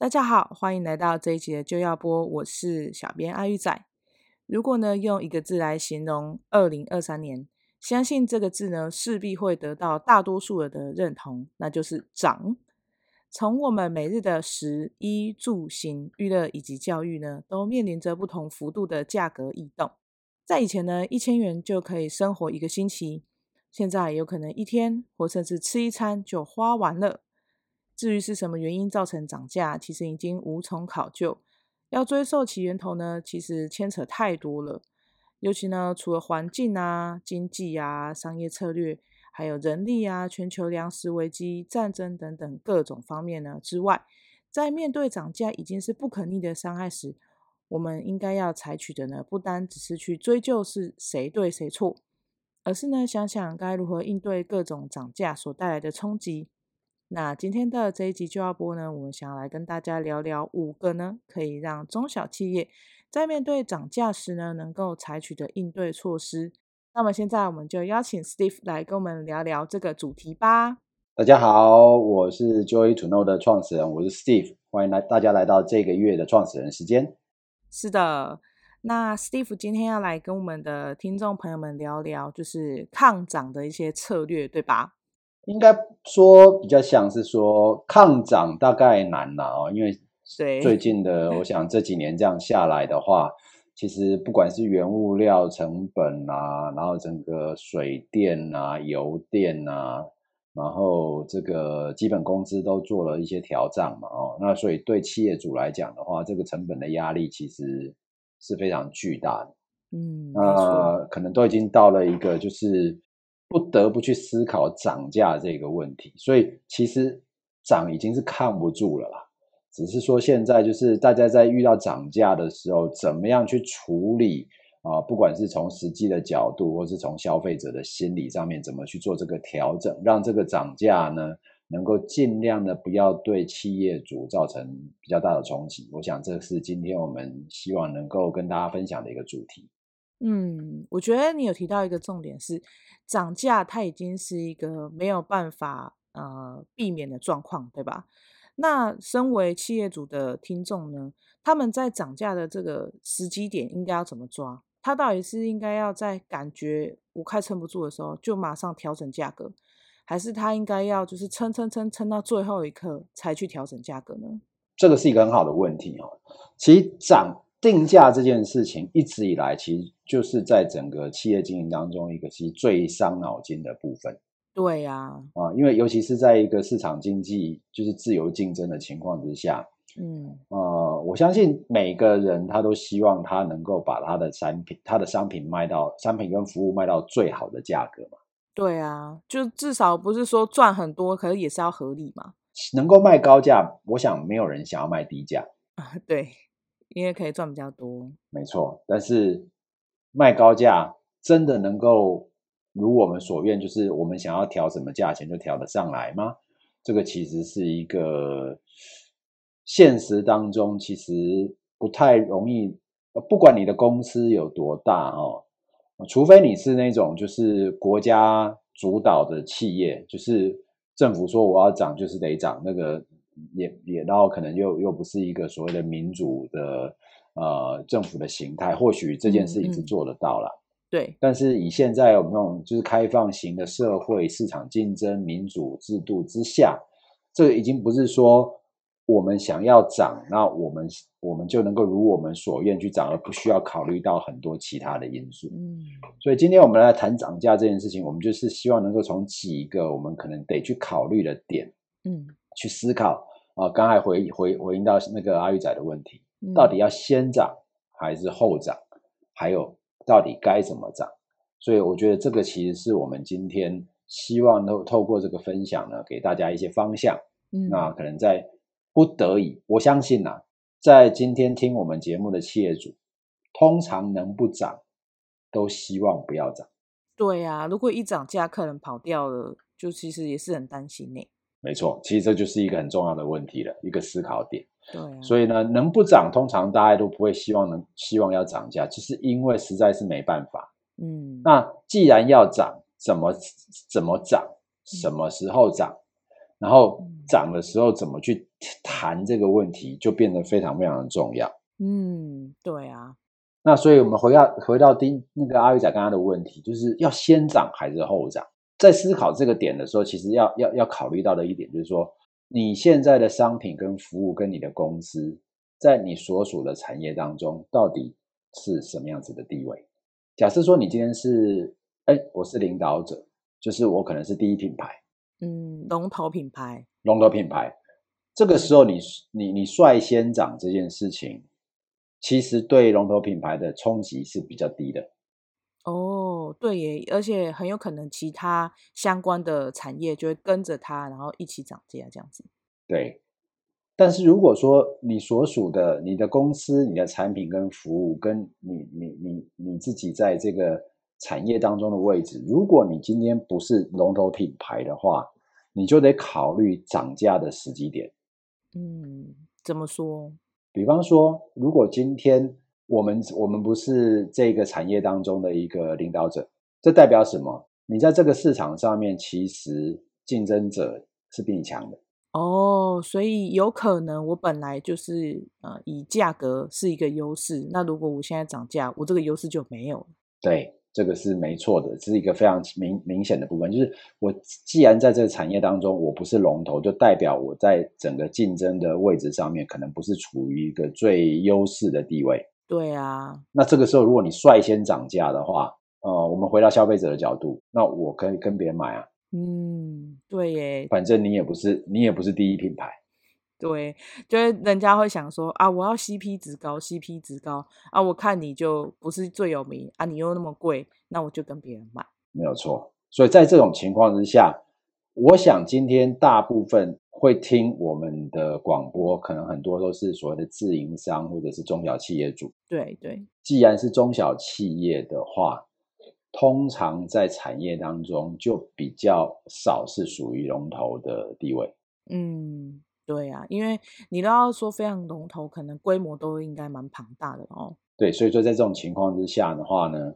大家好，欢迎来到这一集的就要播，我是小编阿玉仔。如果呢用一个字来形容二零二三年，相信这个字呢势必会得到大多数人的认同，那就是涨。从我们每日的食衣住行、娱乐以及教育呢，都面临着不同幅度的价格异动。在以前呢，一千元就可以生活一个星期，现在有可能一天或甚至吃一餐就花完了。至于是什么原因造成涨价，其实已经无从考究。要追溯其源头呢，其实牵扯太多了。尤其呢，除了环境啊、经济啊、商业策略，还有人力啊、全球粮食危机、战争等等各种方面呢之外，在面对涨价已经是不可逆的伤害时，我们应该要采取的呢，不单只是去追究是谁对谁错，而是呢，想想该如何应对各种涨价所带来的冲击。那今天的这一集就要播呢，我们想要来跟大家聊聊五个呢，可以让中小企业在面对涨价时呢，能够采取的应对措施。那么现在我们就邀请 Steve 来跟我们聊聊这个主题吧。大家好，我是 Joy to Know 的创始人，我是 Steve，欢迎来大家来到这个月的创始人时间。是的，那 Steve 今天要来跟我们的听众朋友们聊聊，就是抗涨的一些策略，对吧？应该说比较像是说抗涨大概难了哦，因为最近的 我想这几年这样下来的话，其实不管是原物料成本啊，然后整个水电啊、油电啊，然后这个基本工资都做了一些调涨嘛哦，那所以对企业主来讲的话，这个成本的压力其实是非常巨大的。嗯，呃，可能都已经到了一个就是。不得不去思考涨价这个问题，所以其实涨已经是抗不住了啦。只是说现在就是大家在遇到涨价的时候，怎么样去处理啊？不管是从实际的角度，或是从消费者的心理上面，怎么去做这个调整，让这个涨价呢，能够尽量的不要对企业主造成比较大的冲击。我想这是今天我们希望能够跟大家分享的一个主题。嗯，我觉得你有提到一个重点是，涨价它已经是一个没有办法呃避免的状况，对吧？那身为企业主的听众呢，他们在涨价的这个时机点应该要怎么抓？他到底是应该要在感觉我快撑不住的时候就马上调整价格，还是他应该要就是撑撑撑撑到最后一刻才去调整价格呢？这个是一个很好的问题哦。其实涨。定价这件事情一直以来，其实就是在整个企业经营当中一个其实最伤脑筋的部分。对呀，啊，因为尤其是在一个市场经济就是自由竞争的情况之下，嗯，呃，我相信每个人他都希望他能够把他的产品、他的商品卖到商品跟服务卖到最好的价格嘛。对啊，就至少不是说赚很多，可是也是要合理嘛。能够卖高价，我想没有人想要卖低价啊。对。因为可以赚比较多，没错。但是卖高价真的能够如我们所愿，就是我们想要调什么价钱就调得上来吗？这个其实是一个现实当中其实不太容易。不管你的公司有多大哦，除非你是那种就是国家主导的企业，就是政府说我要涨就是得涨那个。也也，然后可能又又不是一个所谓的民主的呃政府的形态，或许这件事情是做得到了。嗯嗯、对，但是以现在我们这种就是开放型的社会市场竞争民主制度之下，这个已经不是说我们想要涨，那我们我们就能够如我们所愿去涨，而不需要考虑到很多其他的因素。嗯，所以今天我们来谈涨价这件事情，我们就是希望能够从几个我们可能得去考虑的点，嗯，去思考啊。刚才回回回应到那个阿玉仔的问题，到底要先涨还是后涨？还有到底该怎么涨？所以我觉得这个其实是我们今天希望透透过这个分享呢，给大家一些方向。嗯，那可能在。不得已，我相信呐、啊，在今天听我们节目的企业主，通常能不涨，都希望不要涨。对呀、啊，如果一涨价，客人跑掉了，就其实也是很担心呢。没错，其实这就是一个很重要的问题了，一个思考点。对、啊，所以呢，能不涨，通常大家都不会希望能希望要涨价，就是因为实在是没办法。嗯，那既然要涨，怎么怎么涨，什么时候涨？嗯然后涨的时候怎么去谈这个问题，就变得非常非常的重要。嗯，对啊。那所以我们回到回到丁那个阿玉仔刚刚的问题，就是要先涨还是后涨？在思考这个点的时候，其实要要要考虑到的一点就是说，你现在的商品跟服务跟你的公司，在你所属的产业当中，到底是什么样子的地位？假设说你今天是，哎，我是领导者，就是我可能是第一品牌。嗯，龙头品牌，龙头品牌，这个时候你你你率先涨这件事情，其实对龙头品牌的冲击是比较低的。哦，对耶，而且很有可能其他相关的产业就会跟着它，然后一起涨价这样子。对，但是如果说你所属的你的公司、你的产品跟服务，跟你你你你自己在这个。产业当中的位置，如果你今天不是龙头品牌的话，你就得考虑涨价的时机点。嗯，怎么说？比方说，如果今天我们我们不是这个产业当中的一个领导者，这代表什么？你在这个市场上面，其实竞争者是比你强的。哦，所以有可能我本来就是呃以价格是一个优势，那如果我现在涨价，我这个优势就没有了。对。这个是没错的，这是一个非常明明显的部分。就是我既然在这个产业当中，我不是龙头，就代表我在整个竞争的位置上面，可能不是处于一个最优势的地位。对啊。那这个时候，如果你率先涨价的话，呃，我们回到消费者的角度，那我可以跟别人买啊。嗯，对耶。反正你也不是，你也不是第一品牌。对，就是人家会想说啊，我要 CP 值高，CP 值高啊，我看你就不是最有名啊，你又那么贵，那我就跟别人买。没有错，所以在这种情况之下，我想今天大部分会听我们的广播，可能很多都是所谓的自营商或者是中小企业主。对对，既然是中小企业的话，通常在产业当中就比较少是属于龙头的地位。嗯。对啊，因为你都要说非常龙头，可能规模都应该蛮庞大的哦。对，所以说在这种情况之下的话呢，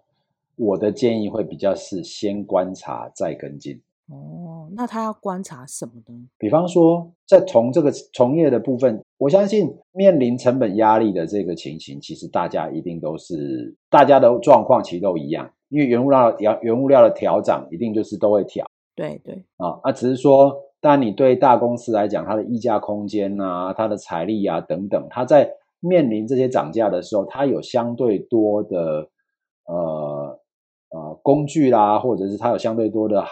我的建议会比较是先观察再跟进。哦，那他要观察什么呢？比方说，在从这个从业的部分，我相信面临成本压力的这个情形，其实大家一定都是大家的状况其实都一样，因为原物料原原物料的调涨一定就是都会调。对对啊，那只是说。但你对大公司来讲，它的溢价空间啊，它的财力啊等等，它在面临这些涨价的时候，它有相对多的呃呃工具啦，或者是它有相对多的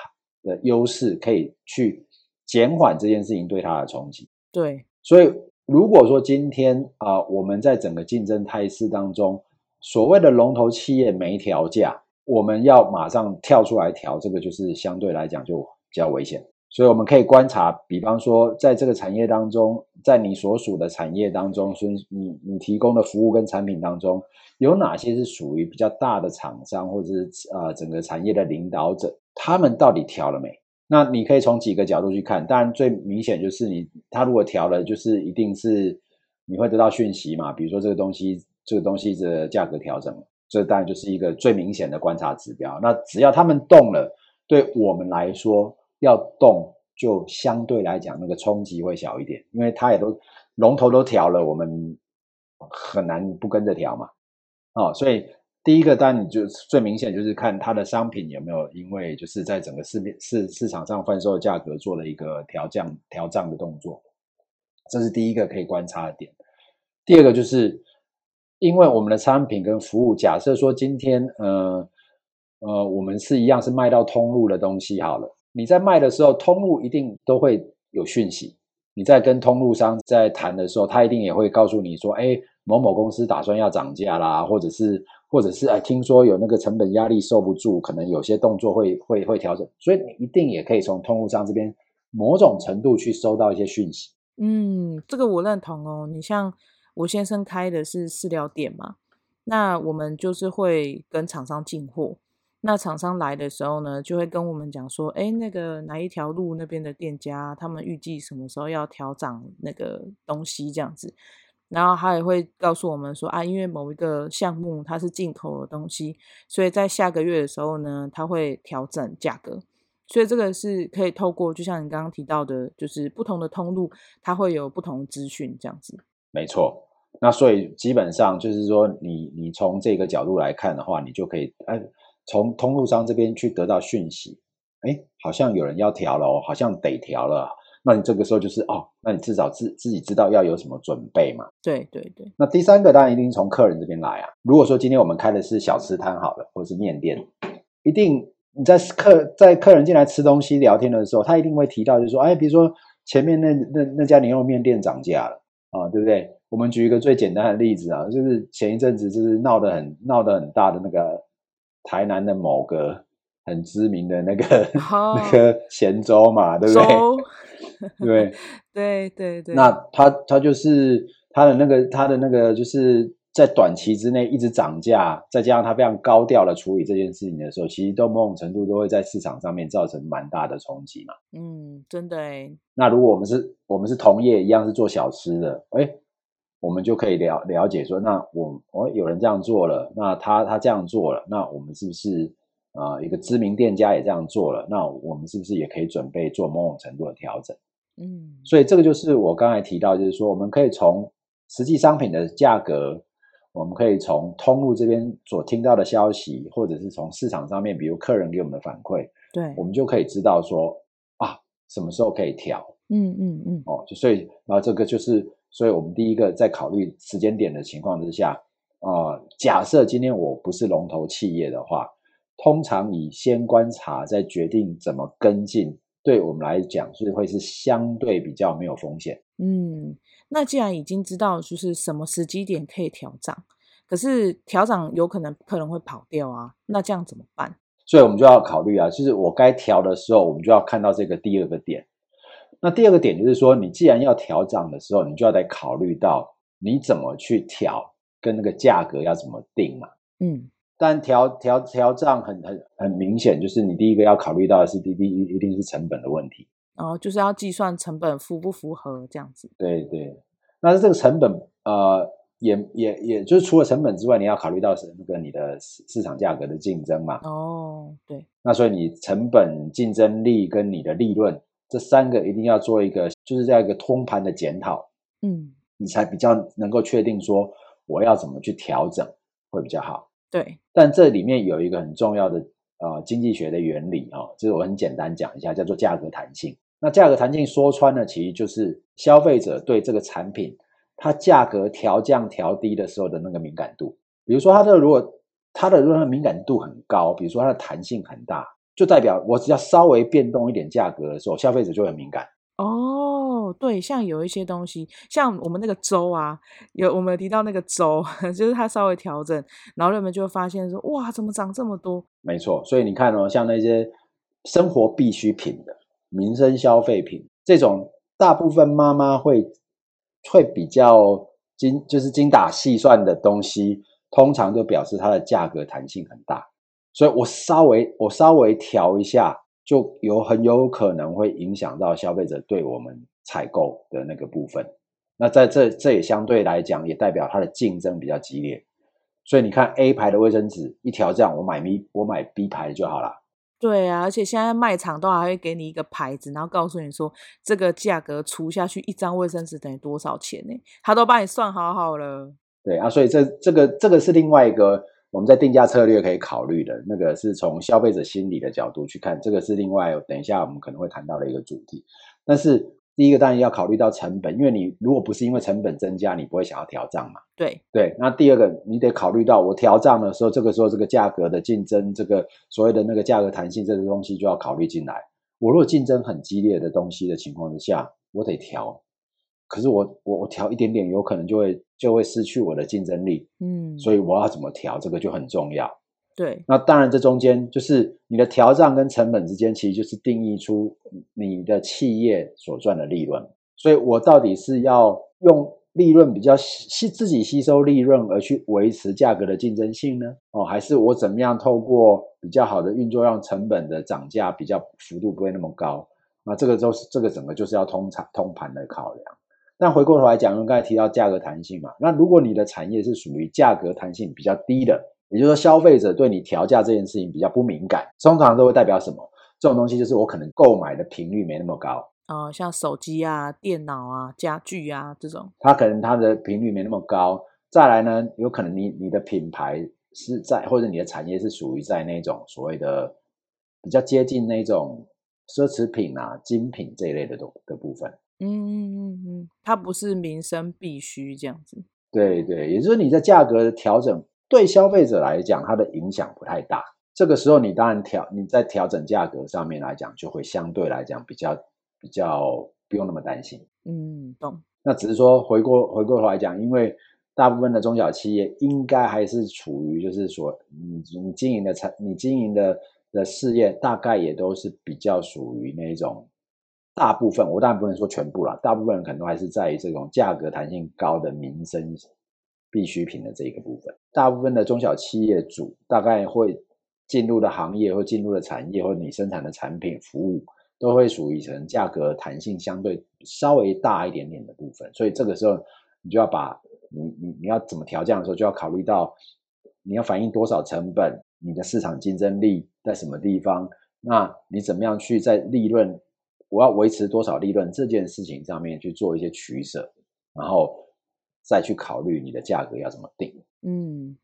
的优势，可以去减缓这件事情对它的冲击。对，所以如果说今天啊、呃，我们在整个竞争态势当中，所谓的龙头企业没调价，我们要马上跳出来调，这个就是相对来讲就比较危险。所以我们可以观察，比方说，在这个产业当中，在你所属的产业当中，所以你你提供的服务跟产品当中，有哪些是属于比较大的厂商，或者是呃整个产业的领导者，他们到底调了没？那你可以从几个角度去看。当然，最明显就是你他如果调了，就是一定是你会得到讯息嘛。比如说这个东西，这个东西的价格调整，这当然就是一个最明显的观察指标。那只要他们动了，对我们来说。要动，就相对来讲那个冲击会小一点，因为它也都龙头都调了，我们很难不跟着调嘛。哦，所以第一个单你就最明显就是看它的商品有没有因为就是在整个市面市市场上贩售的价格做了一个调降调涨的动作。这是第一个可以观察的点。第二个就是，因为我们的商品跟服务，假设说今天，呃呃，我们是一样是卖到通路的东西好了，你在卖的时候，通路一定都会有讯息。你在跟通路商在谈的时候，他一定也会告诉你说，哎，某某公司打算要涨价啦，或者是，或者是，哎，听说有那个成本压力受不住，可能有些动作会会会调整，所以你一定也可以从通路商这边某种程度去收到一些讯息。嗯，这个我认同哦。你像我先生开的是饲料店嘛，那我们就是会跟厂商进货。那厂商来的时候呢，就会跟我们讲说，哎，那个哪一条路那边的店家，他们预计什么时候要调涨那个东西这样子，然后他也会告诉我们说，啊，因为某一个项目它是进口的东西，所以在下个月的时候呢，它会调整价格，所以这个是可以透过，就像你刚刚提到的，就是不同的通路，它会有不同资讯这样子。没错，那所以基本上就是说你，你你从这个角度来看的话，你就可以，哎。从通路商这边去得到讯息，哎，好像有人要调了哦，好像得调了。那你这个时候就是哦，那你至少自自己知道要有什么准备嘛。对对对。那第三个当然一定从客人这边来啊。如果说今天我们开的是小吃摊好了，或者是面店，一定你在客在客人进来吃东西聊天的时候，他一定会提到，就是说，哎，比如说前面那那那家牛肉面店涨价了啊，对不对？我们举一个最简单的例子啊，就是前一阵子就是闹得很闹得很大的那个。台南的某个很知名的那个、oh, 那个咸粥嘛，对不对？对 对对对。那他他就是他的那个他的那个就是在短期之内一直涨价，再加上他非常高调的处理这件事情的时候，其实都某种程度都会在市场上面造成蛮大的冲击嘛。嗯，真的诶。那如果我们是我们是同业一样是做小吃的，诶我们就可以了了解说，那我我有人这样做了，那他他这样做了，那我们是不是啊、呃、一个知名店家也这样做了？那我们是不是也可以准备做某种程度的调整？嗯，所以这个就是我刚才提到，就是说我们可以从实际商品的价格，我们可以从通路这边所听到的消息，或者是从市场上面，比如客人给我们的反馈，对，我们就可以知道说啊什么时候可以调。嗯嗯嗯，哦，就所以然后这个就是。所以，我们第一个在考虑时间点的情况之下，呃，假设今天我不是龙头企业的话，通常以先观察再决定怎么跟进，对我们来讲是会是相对比较没有风险。嗯，那既然已经知道就是什么时机点可以调涨，可是调涨有可能客人会跑掉啊，那这样怎么办？所以我们就要考虑啊，就是我该调的时候，我们就要看到这个第二个点。那第二个点就是说，你既然要调涨的时候，你就要得考虑到你怎么去调，跟那个价格要怎么定嘛。嗯，但调调调账很很很明显，就是你第一个要考虑到的是第第一一定是成本的问题。哦，就是要计算成本符不符合这样子。对对，那这个成本呃，也也也就是除了成本之外，你要考虑到是那个你的市市场价格的竞争嘛。哦，对。那所以你成本竞争力跟你的利润。这三个一定要做一个，就是这样一个通盘的检讨，嗯，你才比较能够确定说我要怎么去调整会比较好。对，但这里面有一个很重要的呃经济学的原理啊、哦，就是我很简单讲一下，叫做价格弹性。那价格弹性说穿了，其实就是消费者对这个产品它价格调降调低的时候的那个敏感度。比如说它的如果它的如果敏感度很高，比如说它的弹性很大。就代表我只要稍微变动一点价格的时候，消费者就很敏感。哦，对，像有一些东西，像我们那个粥啊，有我们有提到那个粥，就是它稍微调整，然后人们就会发现说，哇，怎么涨这么多？没错，所以你看哦，像那些生活必需品的民生消费品，这种大部分妈妈会会比较精，就是精打细算的东西，通常就表示它的价格弹性很大。所以我稍微我稍微调一下，就有很有可能会影响到消费者对我们采购的那个部分。那在这这也相对来讲，也代表它的竞争比较激烈。所以你看 A 牌的卫生纸一条这样，我买 B 我买 B 牌就好了。对啊，而且现在卖场都还会给你一个牌子，然后告诉你说这个价格除下去一张卫生纸等于多少钱呢？他都帮你算好好了。对啊，所以这这个这个是另外一个。我们在定价策略可以考虑的那个是从消费者心理的角度去看，这个是另外等一下我们可能会谈到的一个主题。但是第一个当然要考虑到成本，因为你如果不是因为成本增加，你不会想要调涨嘛。对对，那第二个你得考虑到我调涨的时候，这个时候这个价格的竞争，这个所谓的那个价格弹性这个东西就要考虑进来。我如果竞争很激烈的东西的情况之下，我得调，可是我我我调一点点，有可能就会就会失去我的竞争力。嗯，所以我要怎么调，这个就很重要。对，那当然，这中间就是你的调账跟成本之间，其实就是定义出你的企业所赚的利润。所以我到底是要用利润比较吸自己吸收利润而去维持价格的竞争性呢？哦，还是我怎么样透过比较好的运作，让成本的涨价比较幅度不会那么高？那这个都是这个整个就是要通产通盘的考量。但回过头来讲，刚才提到价格弹性嘛，那如果你的产业是属于价格弹性比较低的。也就是说，消费者对你调价这件事情比较不敏感，通常都会代表什么？这种东西就是我可能购买的频率没那么高啊、呃，像手机啊、电脑啊、家具啊这种，它可能它的频率没那么高。再来呢，有可能你你的品牌是在或者你的产业是属于在那种所谓的比较接近那种奢侈品啊、精品这一类的的的部分。嗯嗯嗯嗯，它不是民生必须这样子。对对，也就是你在价格的调整。对消费者来讲，它的影响不太大。这个时候，你当然调你在调整价格上面来讲，就会相对来讲比较比较不用那么担心。嗯，懂。那只是说回过回过头来讲，因为大部分的中小企业应该还是处于就是说，你你经营的产你经营的的事业，大概也都是比较属于那种大部分，我当然不能说全部啦，大部分人可能都还是在于这种价格弹性高的民生必需品的这一个部分，大部分的中小企业主大概会进入的行业或进入的产业，或者你生产的产品服务，都会属于成价格弹性相对稍微大一点点的部分。所以这个时候，你就要把你你你要怎么调价的时候，就要考虑到你要反映多少成本，你的市场竞争力在什么地方，那你怎么样去在利润，我要维持多少利润这件事情上面去做一些取舍，然后。再去考虑你的价格要怎么定。嗯，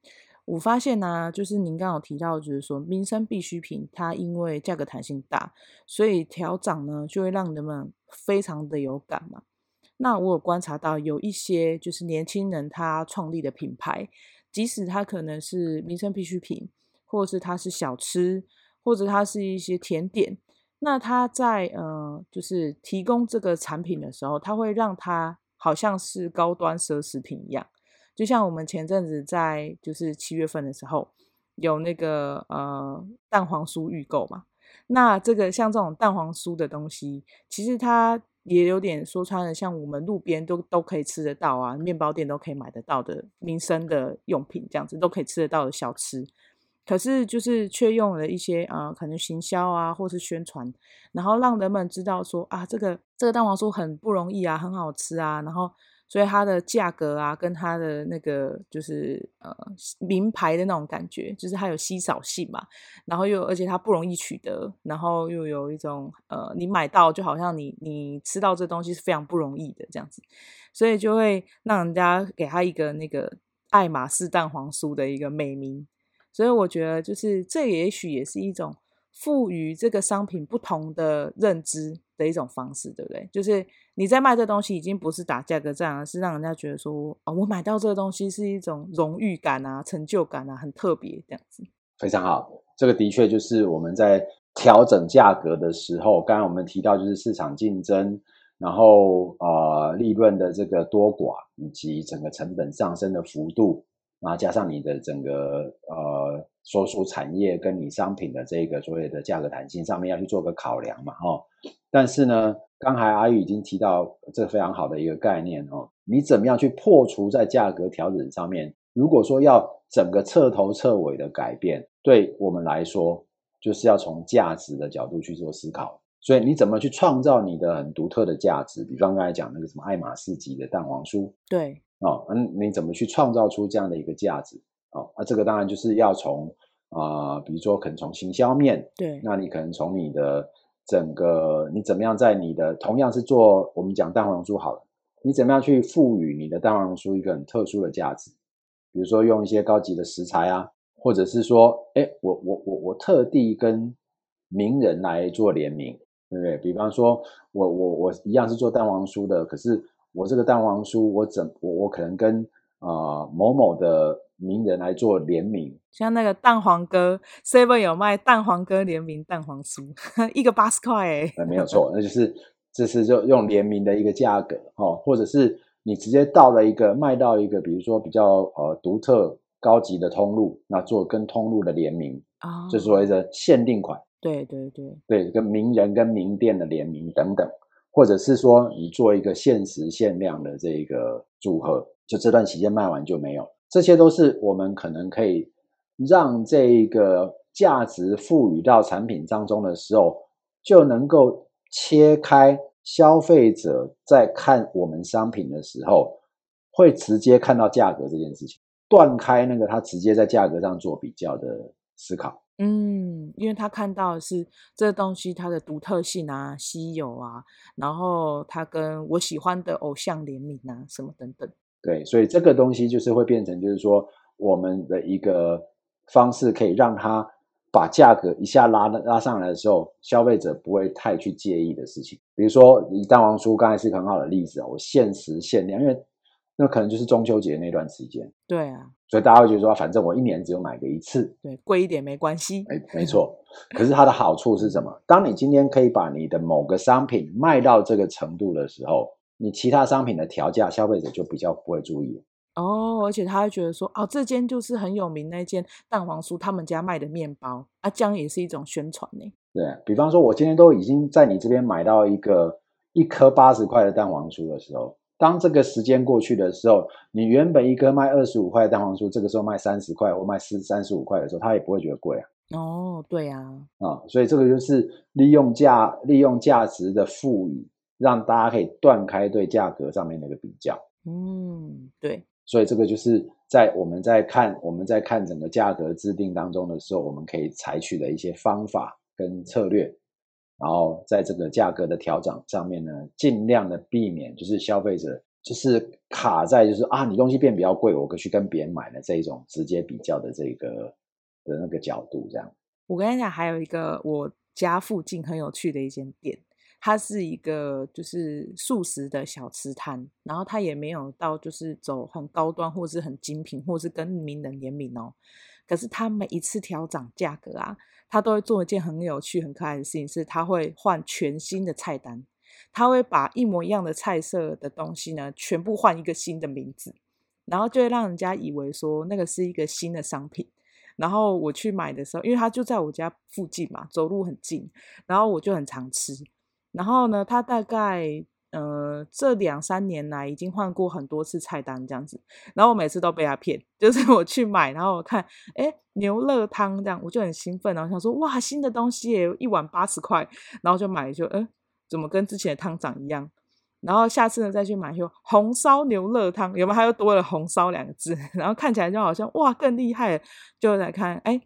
我发现呢、就是您刚刚有提到，就是说民生必需品，它因为价格弹性大，所以调涨呢就会让人们非常的有感嘛。那我有观察到有一些就是年轻人他创立的品牌，即使他可能是民生必需品，或是他是小吃，或者他是一些甜点，那他在呃就是提供这个产品的时候，他会让它。好像是高端奢侈品一样，就像我们前阵子在就是七月份的时候有那个呃蛋黄酥预购嘛，那这个像这种蛋黄酥的东西，其实它也有点说穿了，像我们路边都都可以吃得到啊，面包店都可以买得到的民生的用品，这样子都可以吃得到的小吃。可是，就是却用了一些呃，可能行销啊，或是宣传，然后让人们知道说啊，这个这个蛋黄酥很不容易啊，很好吃啊，然后所以它的价格啊，跟它的那个就是呃名牌的那种感觉，就是它有稀少性嘛，然后又而且它不容易取得，然后又有一种呃，你买到就好像你你吃到这东西是非常不容易的这样子，所以就会让人家给他一个那个爱马仕蛋黄酥的一个美名。所以我觉得，就是这也许也是一种赋予这个商品不同的认知的一种方式，对不对？就是你在卖这东西，已经不是打价格战，而是让人家觉得说，哦，我买到这个东西是一种荣誉感啊、成就感啊，很特别这样子。非常好，这个的确就是我们在调整价格的时候，刚刚我们提到就是市场竞争，然后呃利润的这个多寡，以及整个成本上升的幅度。然后加上你的整个呃所属产业跟你商品的这个所谓的价格弹性上面要去做个考量嘛，哦，但是呢，刚才阿玉已经提到这非常好的一个概念哦，你怎么样去破除在价格调整上面？如果说要整个彻头彻尾的改变，对我们来说，就是要从价值的角度去做思考。所以你怎么去创造你的很独特的价值？比方刚才讲那个什么爱马仕级的蛋黄酥，对。哦，嗯，你怎么去创造出这样的一个价值？哦，那这个当然就是要从啊、呃，比如说可能从行销面，对，那你可能从你的整个你怎么样在你的同样是做我们讲蛋黄酥好了，你怎么样去赋予你的蛋黄酥一个很特殊的价值？比如说用一些高级的食材啊，或者是说，哎，我我我我特地跟名人来做联名，对不对？比方说我我我一样是做蛋黄酥的，可是我这个蛋黄酥我怎我我可能跟啊、呃、某某的名人来做联名，像那个蛋黄哥 Seven 有卖蛋黄哥联名蛋黄酥，一个八十块哎、呃，没有。错，那就是这是就用联名的一个价格哦，或者是你直接到了一个卖到一个比如说比较呃独特高级的通路，那做跟通路的联名啊，就所谓的限定款。对对对。对，跟名人跟名店的联名等等，或者是说你做一个限时限量的这个组合，就这段期间卖完就没有，这些都是我们可能可以让这个价值赋予到产品当中的时候，就能够切开消费者在看我们商品的时候，会直接看到价格这件事情，断开那个他直接在价格上做比较的思考。嗯，因为他看到的是这个东西它的独特性啊、稀有啊，然后他跟我喜欢的偶像联名啊，什么等等。对，所以这个东西就是会变成，就是说我们的一个方式，可以让他把价格一下拉拉上来的时候，消费者不会太去介意的事情。比如说，以蛋黄酥刚才是很好的例子啊，我限时限量，因为。那可能就是中秋节那段时间，对啊，所以大家会觉得说，反正我一年只有买个一次，对，贵一点没关系。哎，没错。可是它的好处是什么？当你今天可以把你的某个商品卖到这个程度的时候，你其他商品的调价，消费者就比较不会注意。哦，而且他会觉得说，哦，这间就是很有名那间蛋黄酥，他们家卖的面包啊，这样也是一种宣传呢。对，比方说，我今天都已经在你这边买到一个一颗八十块的蛋黄酥的时候。当这个时间过去的时候，你原本一颗卖二十五块的蛋黄酥，这个时候卖三十块或卖四三十五块的时候，他也不会觉得贵啊。哦，对呀，啊，所以这个就是利用价利用价值的赋予，让大家可以断开对价格上面的一个比较。嗯，对。所以这个就是在我们在看我们在看整个价格制定当中的时候，我们可以采取的一些方法跟策略。然后在这个价格的调整上面呢，尽量的避免就是消费者就是卡在就是啊，你东西变比较贵，我可去跟别人买的这一种直接比较的这个的那个角度这样。我跟你讲，还有一个我家附近很有趣的一间店，它是一个就是素食的小吃摊，然后它也没有到就是走很高端或是很精品，或是跟名人联名哦。可是他每一次调涨价格啊，他都会做一件很有趣、很可爱的事情，是他会换全新的菜单，他会把一模一样的菜色的东西呢，全部换一个新的名字，然后就会让人家以为说那个是一个新的商品。然后我去买的时候，因为他就在我家附近嘛，走路很近，然后我就很常吃。然后呢，他大概。呃，这两三年来已经换过很多次菜单这样子，然后我每次都被他骗，就是我去买，然后我看，哎，牛肉汤这样，我就很兴奋，然后想说，哇，新的东西耶，一碗八十块，然后就买，就，嗯，怎么跟之前的汤长一样？然后下次呢再去买，就红烧牛肉汤，有没有？还又多了红烧两个字，然后看起来就好像哇更厉害，就来看，哎，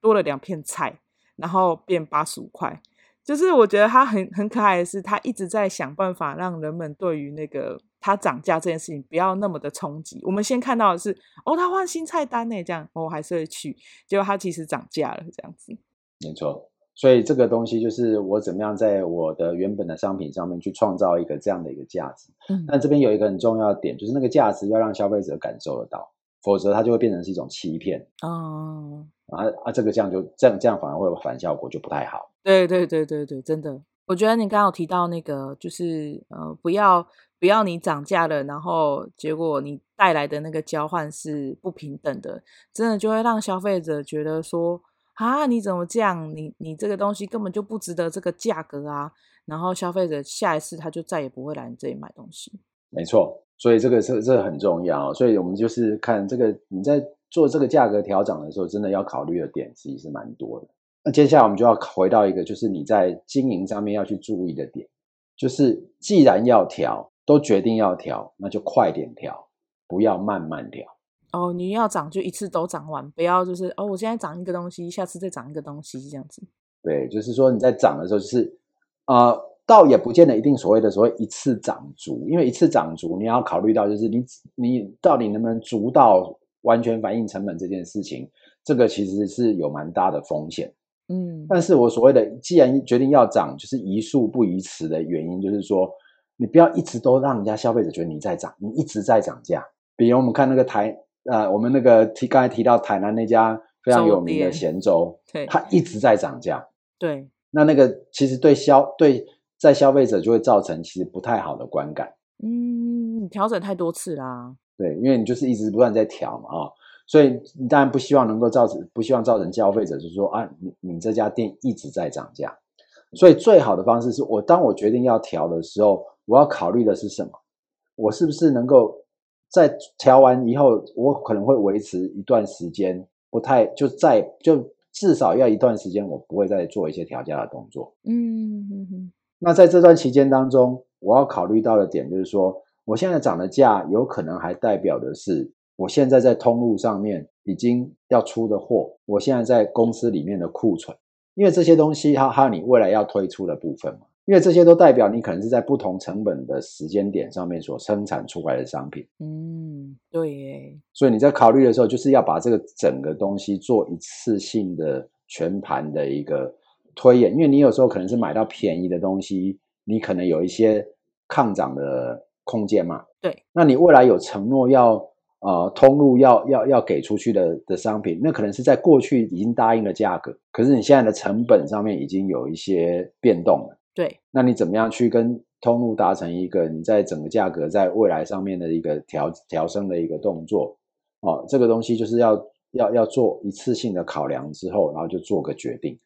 多了两片菜，然后变八十五块。就是我觉得他很很可爱的是，他一直在想办法让人们对于那个他涨价这件事情不要那么的冲击。我们先看到的是，哦，他换新菜单呢，这样我还是会去。结果他其实涨价了，这样子。没错，所以这个东西就是我怎么样在我的原本的商品上面去创造一个这样的一个价值。嗯，那这边有一个很重要的点，就是那个价值要让消费者感受得到，否则它就会变成是一种欺骗。哦。啊啊，这个这样就这样这样反而会有反效果，就不太好。对对对对对，真的，我觉得你刚刚有提到那个，就是呃，不要不要你涨价了，然后结果你带来的那个交换是不平等的，真的就会让消费者觉得说啊，你怎么这样？你你这个东西根本就不值得这个价格啊！然后消费者下一次他就再也不会来你这里买东西。没错，所以这个是这个很重要，所以我们就是看这个你在。做这个价格调整的时候，真的要考虑的点其实是蛮多的。那接下来我们就要回到一个，就是你在经营上面要去注意的点，就是既然要调，都决定要调，那就快点调，不要慢慢调。哦，你要涨就一次都涨完，不要就是哦，我现在涨一个东西，下次再涨一个东西这样子。对，就是说你在涨的时候，就是呃，倒也不见得一定所谓的所谓一次涨足，因为一次涨足，你要考虑到就是你你到底能不能足到。完全反映成本这件事情，这个其实是有蛮大的风险。嗯，但是我所谓的既然决定要涨，就是宜速不宜迟的原因，就是说你不要一直都让人家消费者觉得你在涨，你一直在涨价。比如我们看那个台，呃，我们那个提刚才提到台南那家非常有名的咸粥，对，它一直在涨价，对，那那个其实对消对在消费者就会造成其实不太好的观感。嗯，你调整太多次啦。对，因为你就是一直不断在调嘛，啊、哦，所以你当然不希望能够造成，不希望造成消费者就是说啊，你你这家店一直在涨价，所以最好的方式是我当我决定要调的时候，我要考虑的是什么？我是不是能够在调完以后，我可能会维持一段时间，不太就在就至少要一段时间，我不会再做一些调价的动作。嗯嗯嗯。那在这段期间当中，我要考虑到的点就是说。我现在涨的价，有可能还代表的是，我现在在通路上面已经要出的货，我现在在公司里面的库存，因为这些东西它还有你未来要推出的部分嘛，因为这些都代表你可能是在不同成本的时间点上面所生产出来的商品。嗯，对耶。所以你在考虑的时候，就是要把这个整个东西做一次性的全盘的一个推演，因为你有时候可能是买到便宜的东西，你可能有一些抗涨的。空间嘛，对，那你未来有承诺要呃通路要要要给出去的的商品，那可能是在过去已经答应了价格，可是你现在的成本上面已经有一些变动了，对，那你怎么样去跟通路达成一个你在整个价格在未来上面的一个调调升的一个动作？哦，这个东西就是要要要做一次性的考量之后，然后就做个决定，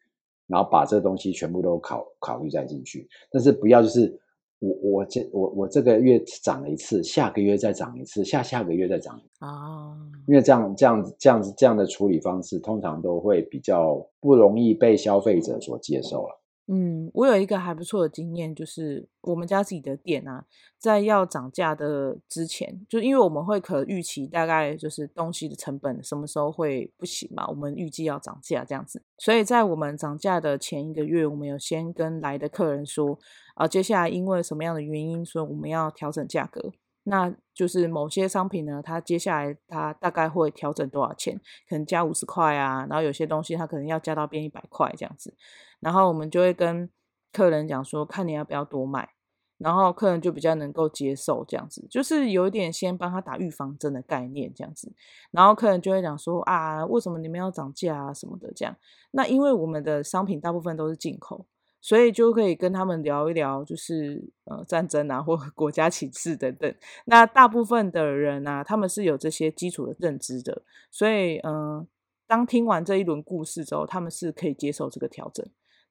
然后把这东西全部都考考虑再进去，但是不要就是。我我这我我这个月涨了一次，下个月再涨一次，下下个月再涨哦，因为这样这样子这样子这样的处理方式，通常都会比较不容易被消费者所接受了。嗯，我有一个还不错的经验，就是我们家自己的店啊，在要涨价的之前，就因为我们会可预期大概就是东西的成本什么时候会不行嘛，我们预计要涨价这样子，所以在我们涨价的前一个月，我们有先跟来的客人说，啊，接下来因为什么样的原因，所以我们要调整价格。那就是某些商品呢，它接下来它大概会调整多少钱？可能加五十块啊，然后有些东西它可能要加到变一百块这样子。然后我们就会跟客人讲说，看你要不要多买，然后客人就比较能够接受这样子，就是有一点先帮他打预防针的概念这样子。然后客人就会讲说啊，为什么你们要涨价啊什么的这样？那因为我们的商品大部分都是进口。所以就可以跟他们聊一聊，就是呃战争啊，或国家情势等等。那大部分的人啊，他们是有这些基础的认知的，所以嗯、呃，当听完这一轮故事之后，他们是可以接受这个调整，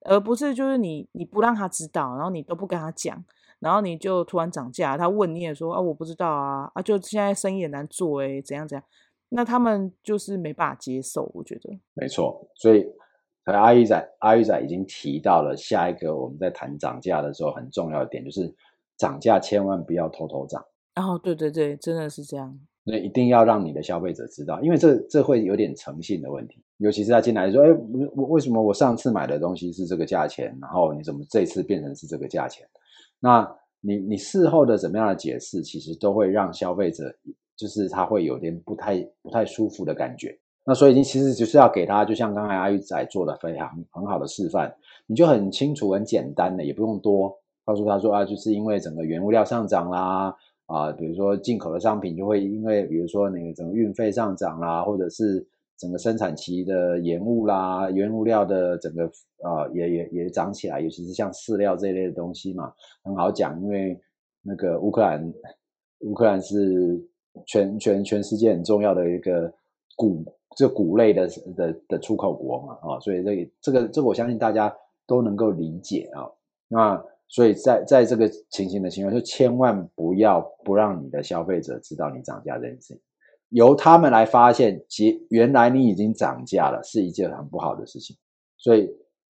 而不是就是你你不让他知道，然后你都不跟他讲，然后你就突然涨价，他问你也说啊我不知道啊啊，就现在生意也难做诶，怎样怎样，那他们就是没办法接受，我觉得。没错，所以。阿玉仔，阿玉仔已经提到了下一个我们在谈涨价的时候很重要的点，就是涨价千万不要偷偷涨。哦，对对对，真的是这样。那一定要让你的消费者知道，因为这这会有点诚信的问题。尤其是他进来说：“哎，我为什么我上次买的东西是这个价钱，然后你怎么这次变成是这个价钱？”那你你事后的怎么样的解释，其实都会让消费者就是他会有点不太不太舒服的感觉。那所以你其实就是要给他，就像刚才阿玉仔做的非常很好的示范，你就很清楚、很简单的，也不用多告诉他说啊，就是因为整个原物料上涨啦，啊，比如说进口的商品就会因为比如说那个整个运费上涨啦，或者是整个生产期的延误啦，原物料的整个啊也也也涨起来，尤其是像饲料这一类的东西嘛，很好讲，因为那个乌克兰，乌克兰是全全全世界很重要的一个谷。这谷类的的的出口国嘛，啊，所以这个这个这个我相信大家都能够理解啊。那所以在在这个情形的情况，就千万不要不让你的消费者知道你涨价这件事情，由他们来发现，其原来你已经涨价了，是一件很不好的事情。所以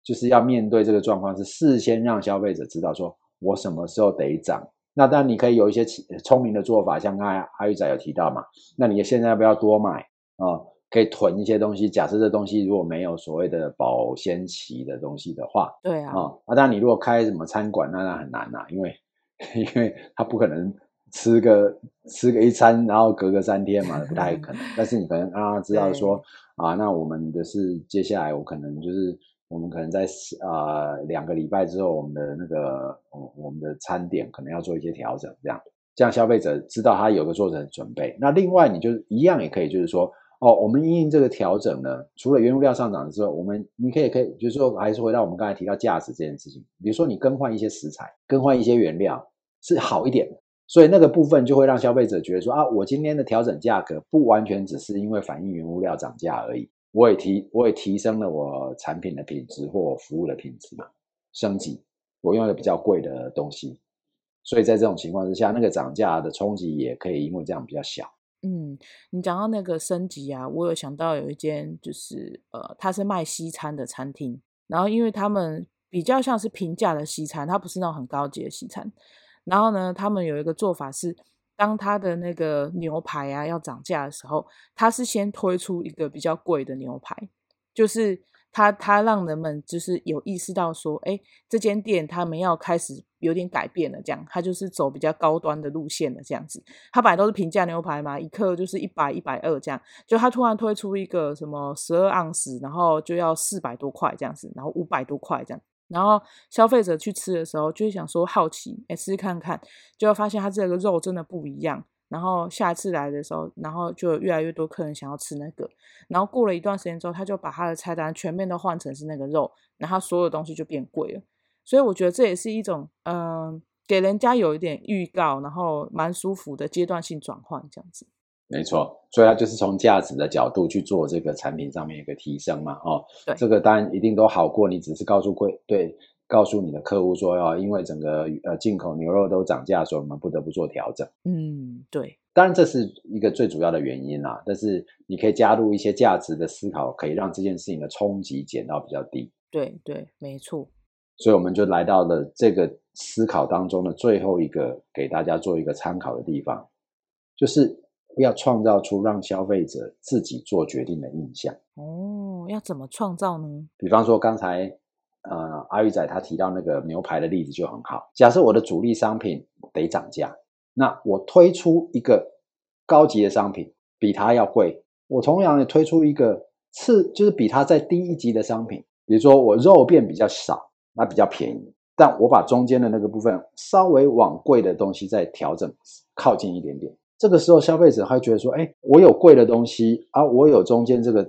就是要面对这个状况，是事先让消费者知道，说我什么时候得涨。那当然你可以有一些聪明的做法，像刚才阿玉仔有提到嘛，那你现在要不要多买啊？可以囤一些东西。假设这东西如果没有所谓的保鲜期的东西的话，对啊，啊，那当然你如果开什么餐馆，那那很难呐，因为 因为他不可能吃个吃个一餐，然后隔个三天嘛，不太可能。但是你可能让他知道说啊，那我们的是接下来我可能就是我们可能在啊两个礼拜之后，我们的那个我我们的餐点可能要做一些调整，这样这样消费者知道他有个做成准备。那另外你就一样也可以，就是说哦，我们因应这个调整呢，除了原物料上涨之后，我们你可以可以就是说还是回到我们刚才提到价值这件事情，比如说你更换一些食材，更换一些原料是好一点的，所以那个部分就会让消费者觉得说啊，我今天的调整价格不完全只是因为反映原物料涨价而已。我也提，我也提升了我产品的品质或服务的品质嘛，升级。我用了比较贵的东西，所以在这种情况之下，那个涨价的冲击也可以因为这样比较小。嗯，你讲到那个升级啊，我有想到有一间就是呃，它是卖西餐的餐厅，然后因为他们比较像是平价的西餐，它不是那种很高级的西餐。然后呢，他们有一个做法是。当他的那个牛排啊要涨价的时候，他是先推出一个比较贵的牛排，就是他他让人们就是有意识到说，哎，这间店他们要开始有点改变了，这样他就是走比较高端的路线了，这样子。他本来都是平价牛排嘛，一克就是一百一百二这样，就他突然推出一个什么十二盎司，然后就要四百多块这样子，然后五百多块这样。然后消费者去吃的时候，就会想说好奇，哎，试试看看，就会发现它这个肉真的不一样。然后下次来的时候，然后就越来越多客人想要吃那个。然后过了一段时间之后，他就把他的菜单全面都换成是那个肉，然后所有东西就变贵了。所以我觉得这也是一种，嗯、给人家有一点预告，然后蛮舒服的阶段性转换这样子。没错，所以它就是从价值的角度去做这个产品上面一个提升嘛，哦，对，这个当然一定都好过你只是告诉贵对，告诉你的客户说哦，因为整个呃进口牛肉都涨价，所以我们不得不做调整。嗯，对，当然这是一个最主要的原因啦，但是你可以加入一些价值的思考，可以让这件事情的冲击减到比较低。对对，没错。所以我们就来到了这个思考当中的最后一个，给大家做一个参考的地方，就是。要创造出让消费者自己做决定的印象哦，要怎么创造呢？比方说刚才呃阿玉仔他提到那个牛排的例子就很好。假设我的主力商品得涨价，那我推出一个高级的商品比它要贵，我同样也推出一个次就是比它再低一级的商品，比如说我肉变比较少，那比较便宜，但我把中间的那个部分稍微往贵的东西再调整靠近一点点。这个时候，消费者会觉得说：“哎，我有贵的东西啊，我有中间这个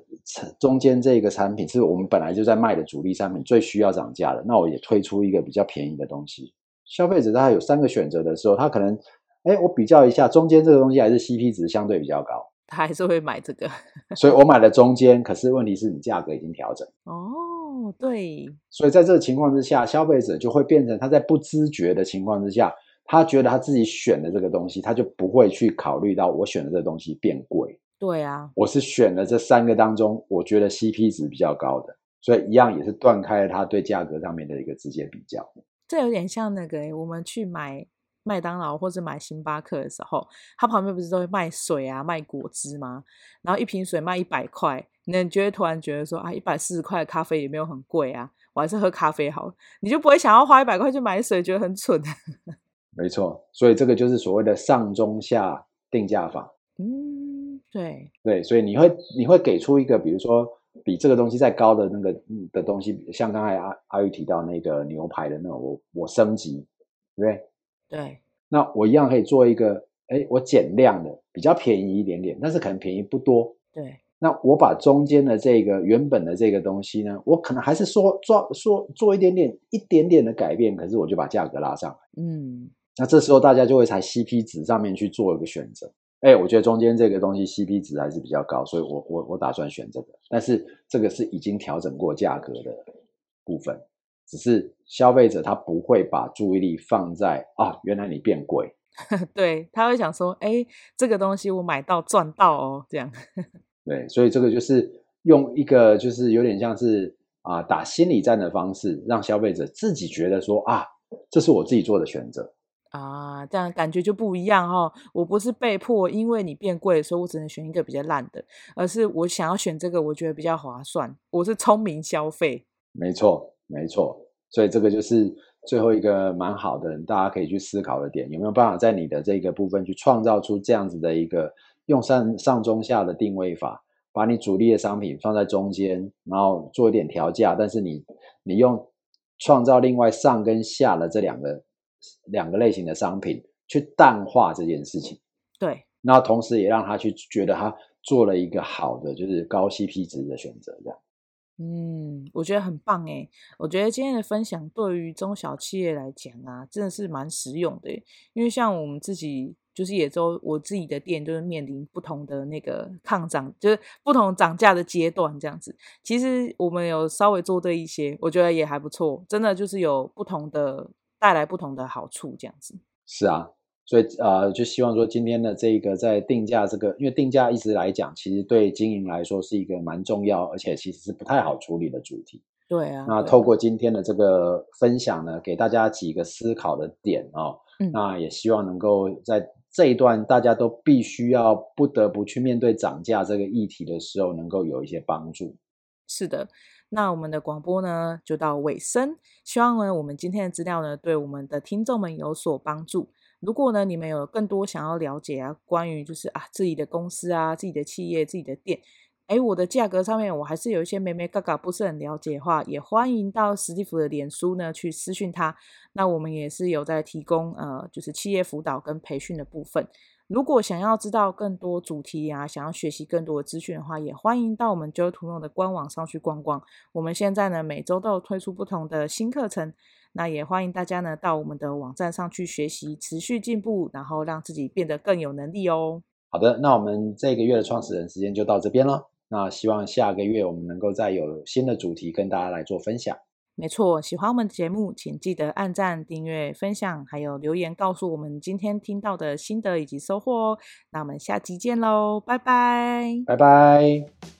中间这个产品是我们本来就在卖的主力商品，最需要涨价的。那我也推出一个比较便宜的东西。消费者他有三个选择的时候，他可能，哎，我比较一下中间这个东西还是 CP 值相对比较高，他还是会买这个。所以我买了中间，可是问题是你价格已经调整。哦，对。所以在这个情况之下，消费者就会变成他在不知觉的情况之下。”他觉得他自己选的这个东西，他就不会去考虑到我选的这个东西变贵。对啊，我是选了这三个当中，我觉得 CP 值比较高的，所以一样也是断开了他对价格上面的一个直接比较。这有点像那个我们去买麦当劳或者买星巴克的时候，它旁边不是都会卖水啊、卖果汁吗？然后一瓶水卖一百块，你就会突然觉得说啊，一百四十块的咖啡也没有很贵啊，我还是喝咖啡好，你就不会想要花一百块去买水，觉得很蠢。没错，所以这个就是所谓的上中下定价法。嗯，对对，所以你会你会给出一个，比如说比这个东西再高的那个的东西，像刚才阿阿玉提到那个牛排的那种，我我升级，对不对？对，那我一样可以做一个，哎，我减量的，比较便宜一点点，但是可能便宜不多。对，那我把中间的这个原本的这个东西呢，我可能还是说做说做一点点一点点的改变，可是我就把价格拉上来。嗯。那这时候大家就会在 CP 值上面去做一个选择。哎，我觉得中间这个东西 CP 值还是比较高，所以我我我打算选这个。但是这个是已经调整过价格的部分，只是消费者他不会把注意力放在啊，原来你变贵。对，他会想说，哎，这个东西我买到赚到哦，这样。对，所以这个就是用一个就是有点像是啊打心理战的方式，让消费者自己觉得说啊，这是我自己做的选择。啊，这样感觉就不一样哦。我不是被迫，因为你变贵，所以我只能选一个比较烂的，而是我想要选这个，我觉得比较划算。我是聪明消费，没错，没错。所以这个就是最后一个蛮好的，大家可以去思考的点，有没有办法在你的这个部分去创造出这样子的一个用上上中下的定位法，把你主力的商品放在中间，然后做一点调价，但是你你用创造另外上跟下的这两个两个类型的商品去淡化这件事情。对，那同时也让他去觉得他做了一个好的，就是高 CP 值的选择，这样。嗯，我觉得很棒哎。我觉得今天的分享对于中小企业来讲啊，真的是蛮实用的。因为像我们自己，就是也都我自己的店，就是面临不同的那个抗涨，就是不同涨价的阶段这样子。其实我们有稍微做对一些，我觉得也还不错。真的就是有不同的带来不同的好处这样子。是啊。所以呃，就希望说今天的这个在定价这个，因为定价一直来讲，其实对经营来说是一个蛮重要，而且其实是不太好处理的主题。对啊。那透过今天的这个分享呢，给大家几个思考的点哦。嗯。那也希望能够在这一段大家都必须要不得不去面对涨价这个议题的时候，能够有一些帮助。是的。那我们的广播呢，就到尾声。希望呢，我们今天的资料呢，对我们的听众们有所帮助。如果呢，你们有更多想要了解啊，关于就是啊自己的公司啊、自己的企业、自己的店，诶，我的价格上面我还是有一些妹妹嘎嘎不是很了解的话，也欢迎到史蒂夫的脸书呢去私讯他。那我们也是有在提供呃，就是企业辅导跟培训的部分。如果想要知道更多主题啊，想要学习更多的资讯的话，也欢迎到我们 Joy to Know 的官网上去逛逛。我们现在呢，每周都有推出不同的新课程。那也欢迎大家呢到我们的网站上去学习，持续进步，然后让自己变得更有能力哦。好的，那我们这个月的创始人时间就到这边了。那希望下个月我们能够再有新的主题跟大家来做分享。没错，喜欢我们的节目，请记得按赞、订阅、分享，还有留言告诉我们今天听到的心得以及收获哦。那我们下期见喽，拜拜，拜拜。